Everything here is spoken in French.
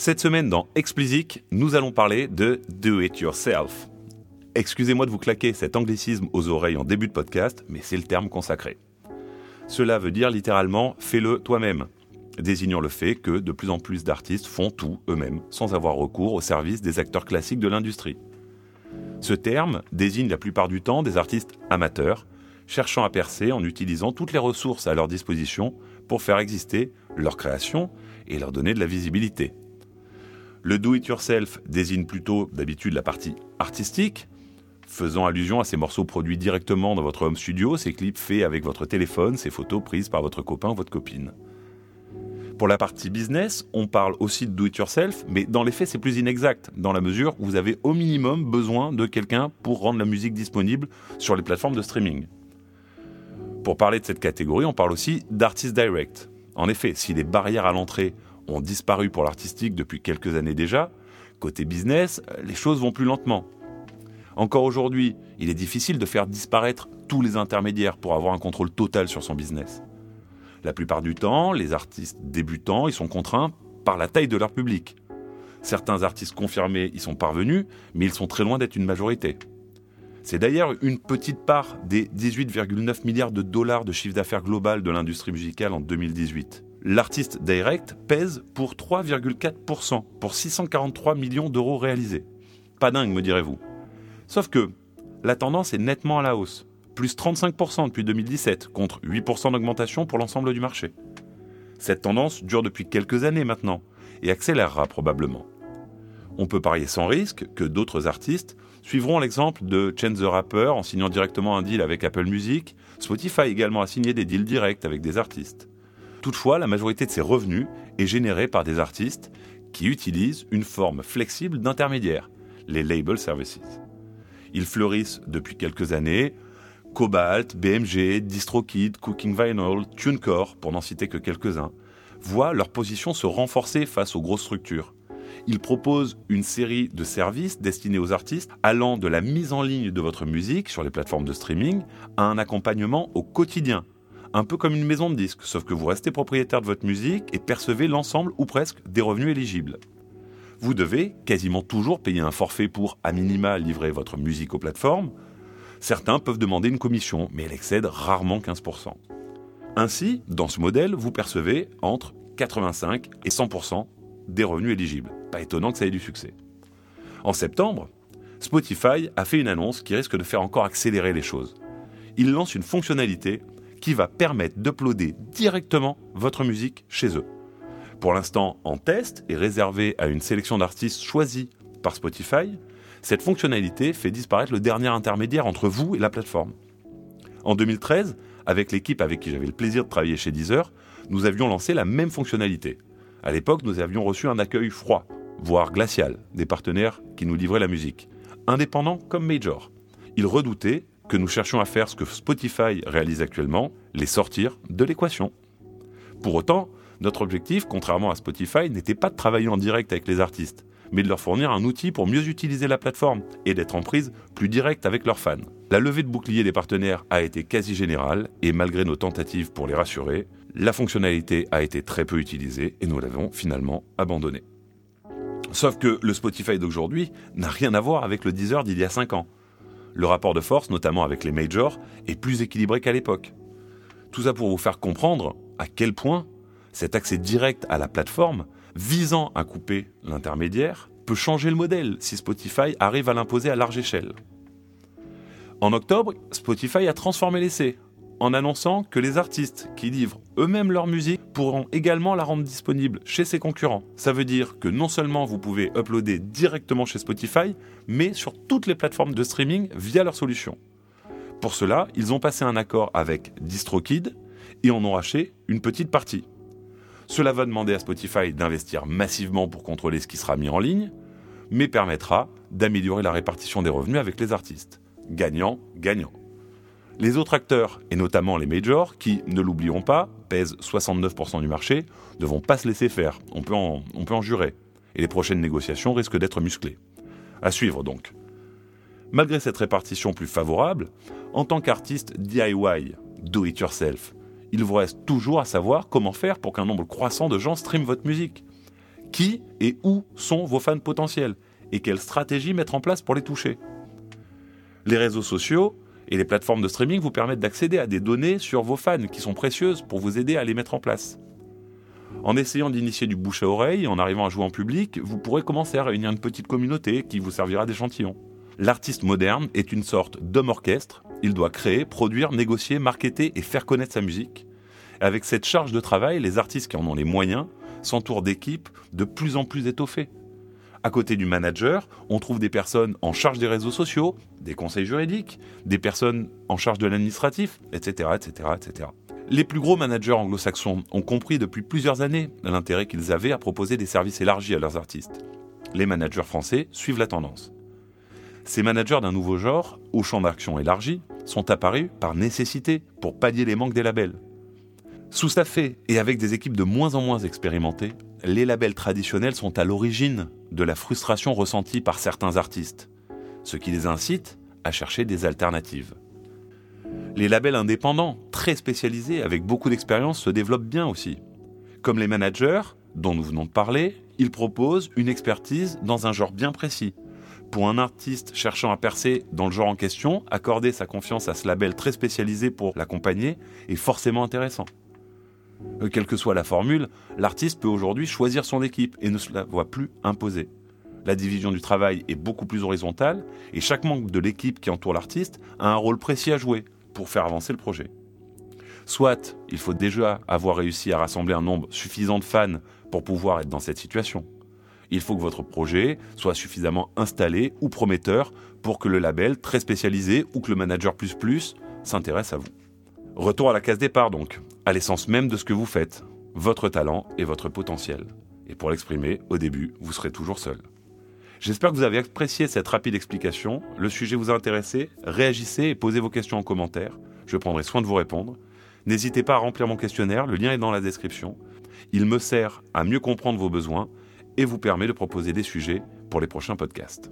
Cette semaine dans Explicit, nous allons parler de Do It Yourself. Excusez-moi de vous claquer cet anglicisme aux oreilles en début de podcast, mais c'est le terme consacré. Cela veut dire littéralement fais-le toi-même, désignant le fait que de plus en plus d'artistes font tout eux-mêmes, sans avoir recours au service des acteurs classiques de l'industrie. Ce terme désigne la plupart du temps des artistes amateurs, cherchant à percer en utilisant toutes les ressources à leur disposition pour faire exister leur création et leur donner de la visibilité. Le do-it-yourself désigne plutôt d'habitude la partie artistique, faisant allusion à ces morceaux produits directement dans votre home studio, ces clips faits avec votre téléphone, ces photos prises par votre copain ou votre copine. Pour la partie business, on parle aussi de do-it-yourself, mais dans les faits, c'est plus inexact, dans la mesure où vous avez au minimum besoin de quelqu'un pour rendre la musique disponible sur les plateformes de streaming. Pour parler de cette catégorie, on parle aussi d'artist direct. En effet, si les barrières à l'entrée ont disparu pour l'artistique depuis quelques années déjà, côté business, les choses vont plus lentement. Encore aujourd'hui, il est difficile de faire disparaître tous les intermédiaires pour avoir un contrôle total sur son business. La plupart du temps, les artistes débutants, ils sont contraints par la taille de leur public. Certains artistes confirmés y sont parvenus, mais ils sont très loin d'être une majorité. C'est d'ailleurs une petite part des 18,9 milliards de dollars de chiffre d'affaires global de l'industrie musicale en 2018. L'artiste direct pèse pour 3,4%, pour 643 millions d'euros réalisés. Pas dingue, me direz-vous. Sauf que la tendance est nettement à la hausse plus 35% depuis 2017, contre 8% d'augmentation pour l'ensemble du marché. Cette tendance dure depuis quelques années maintenant, et accélérera probablement. On peut parier sans risque que d'autres artistes suivront l'exemple de Chance the Rapper en signant directement un deal avec Apple Music, Spotify également a signé des deals directs avec des artistes. Toutefois, la majorité de ces revenus est générée par des artistes qui utilisent une forme flexible d'intermédiaire, les label services. Ils fleurissent depuis quelques années, Cobalt, BMG, DistroKid, Cooking Vinyl, TuneCore, pour n'en citer que quelques-uns, voient leur position se renforcer face aux grosses structures. Ils proposent une série de services destinés aux artistes allant de la mise en ligne de votre musique sur les plateformes de streaming à un accompagnement au quotidien. Un peu comme une maison de disques, sauf que vous restez propriétaire de votre musique et percevez l'ensemble ou presque des revenus éligibles. Vous devez quasiment toujours payer un forfait pour, à minima, livrer votre musique aux plateformes, Certains peuvent demander une commission, mais elle excède rarement 15%. Ainsi, dans ce modèle, vous percevez entre 85 et 100% des revenus éligibles. Pas étonnant que ça ait du succès. En septembre, Spotify a fait une annonce qui risque de faire encore accélérer les choses. Il lance une fonctionnalité qui va permettre d'uploader directement votre musique chez eux. Pour l'instant en test et réservé à une sélection d'artistes choisis par Spotify, cette fonctionnalité fait disparaître le dernier intermédiaire entre vous et la plateforme. En 2013, avec l'équipe avec qui j'avais le plaisir de travailler chez Deezer, nous avions lancé la même fonctionnalité. À l'époque, nous avions reçu un accueil froid, voire glacial, des partenaires qui nous livraient la musique, indépendants comme major. Ils redoutaient que nous cherchions à faire ce que Spotify réalise actuellement, les sortir de l'équation. Pour autant, notre objectif, contrairement à Spotify, n'était pas de travailler en direct avec les artistes, mais de leur fournir un outil pour mieux utiliser la plateforme et d'être en prise plus directe avec leurs fans. La levée de bouclier des partenaires a été quasi générale et malgré nos tentatives pour les rassurer, la fonctionnalité a été très peu utilisée et nous l'avons finalement abandonnée. Sauf que le Spotify d'aujourd'hui n'a rien à voir avec le Deezer d'il y a 5 ans. Le rapport de force, notamment avec les majors, est plus équilibré qu'à l'époque. Tout ça pour vous faire comprendre à quel point cet accès direct à la plateforme visant à couper l'intermédiaire peut changer le modèle si Spotify arrive à l'imposer à large échelle. En octobre, Spotify a transformé l'essai en annonçant que les artistes qui livrent eux-mêmes leur musique pourront également la rendre disponible chez ses concurrents. Ça veut dire que non seulement vous pouvez uploader directement chez Spotify, mais sur toutes les plateformes de streaming via leur solution. Pour cela, ils ont passé un accord avec DistroKid et en ont racheté une petite partie. Cela va demander à Spotify d'investir massivement pour contrôler ce qui sera mis en ligne, mais permettra d'améliorer la répartition des revenus avec les artistes. Gagnant, gagnant. Les autres acteurs, et notamment les majors, qui, ne l'oublions pas, pèsent 69% du marché, ne vont pas se laisser faire, on peut, en, jurer, et les prochaines négociations risquent d'être musclées. À suivre donc. Malgré cette répartition plus favorable, en tant qu'artiste DIY, do it yourself, il vous reste toujours à savoir comment faire pour qu'un nombre croissant de gens streament votre musique. qui et où sont vos fans potentiels? Et quelle stratégie mettre en place pour les toucher? Les réseaux sociaux et les plateformes de streaming vous permettent d'accéder à des données sur vos fans qui sont précieuses pour vous aider à les mettre en place. En essayant d'initier du bouche à oreille, en arrivant à jouer en public, vous pourrez commencer à réunir une petite communauté qui vous servira d'échantillon. L'artiste moderne est une sorte d'homme orchestre. Il doit créer, produire, négocier, marketer et faire connaître sa musique. Avec cette charge de travail, les artistes qui en ont les moyens s'entourent d'équipes de plus en plus étoffées. À côté du manager, on trouve des personnes en charge des réseaux sociaux, des conseils juridiques, des personnes en charge de l'administratif, etc., etc., etc. Les plus gros managers anglo-saxons ont compris depuis plusieurs années l'intérêt qu'ils avaient à proposer des services élargis à leurs artistes. Les managers français suivent la tendance. Ces managers d'un nouveau genre, au champ d'action élargi, sont apparus par nécessité pour pallier les manques des labels. Sous-staffés et avec des équipes de moins en moins expérimentées, les labels traditionnels sont à l'origine de la frustration ressentie par certains artistes, ce qui les incite à chercher des alternatives. Les labels indépendants, très spécialisés, avec beaucoup d'expérience, se développent bien aussi. Comme les managers, dont nous venons de parler, ils proposent une expertise dans un genre bien précis. Pour un artiste cherchant à percer dans le genre en question, accorder sa confiance à ce label très spécialisé pour l'accompagner est forcément intéressant. Euh, quelle que soit la formule, l'artiste peut aujourd'hui choisir son équipe et ne se la voit plus imposer. La division du travail est beaucoup plus horizontale et chaque membre de l'équipe qui entoure l'artiste a un rôle précis à jouer, pour faire avancer le projet. Soit il faut déjà avoir réussi à rassembler un nombre suffisant de fans pour pouvoir être dans cette situation. Il faut que votre projet soit suffisamment installé ou prometteur pour que le label très spécialisé ou que le manager plus plus s'intéresse à vous. Retour à la case départ donc, à l'essence même de ce que vous faites, votre talent et votre potentiel. Et pour l'exprimer, au début, vous serez toujours seul. J'espère que vous avez apprécié cette rapide explication. Le sujet vous a intéressé? Réagissez et posez vos questions en commentaire. Je prendrai soin de vous répondre. N'hésitez pas à remplir mon questionnaire, le lien est dans la description. Il me sert à mieux comprendre vos besoins et vous permet de proposer des sujets pour les prochains podcasts.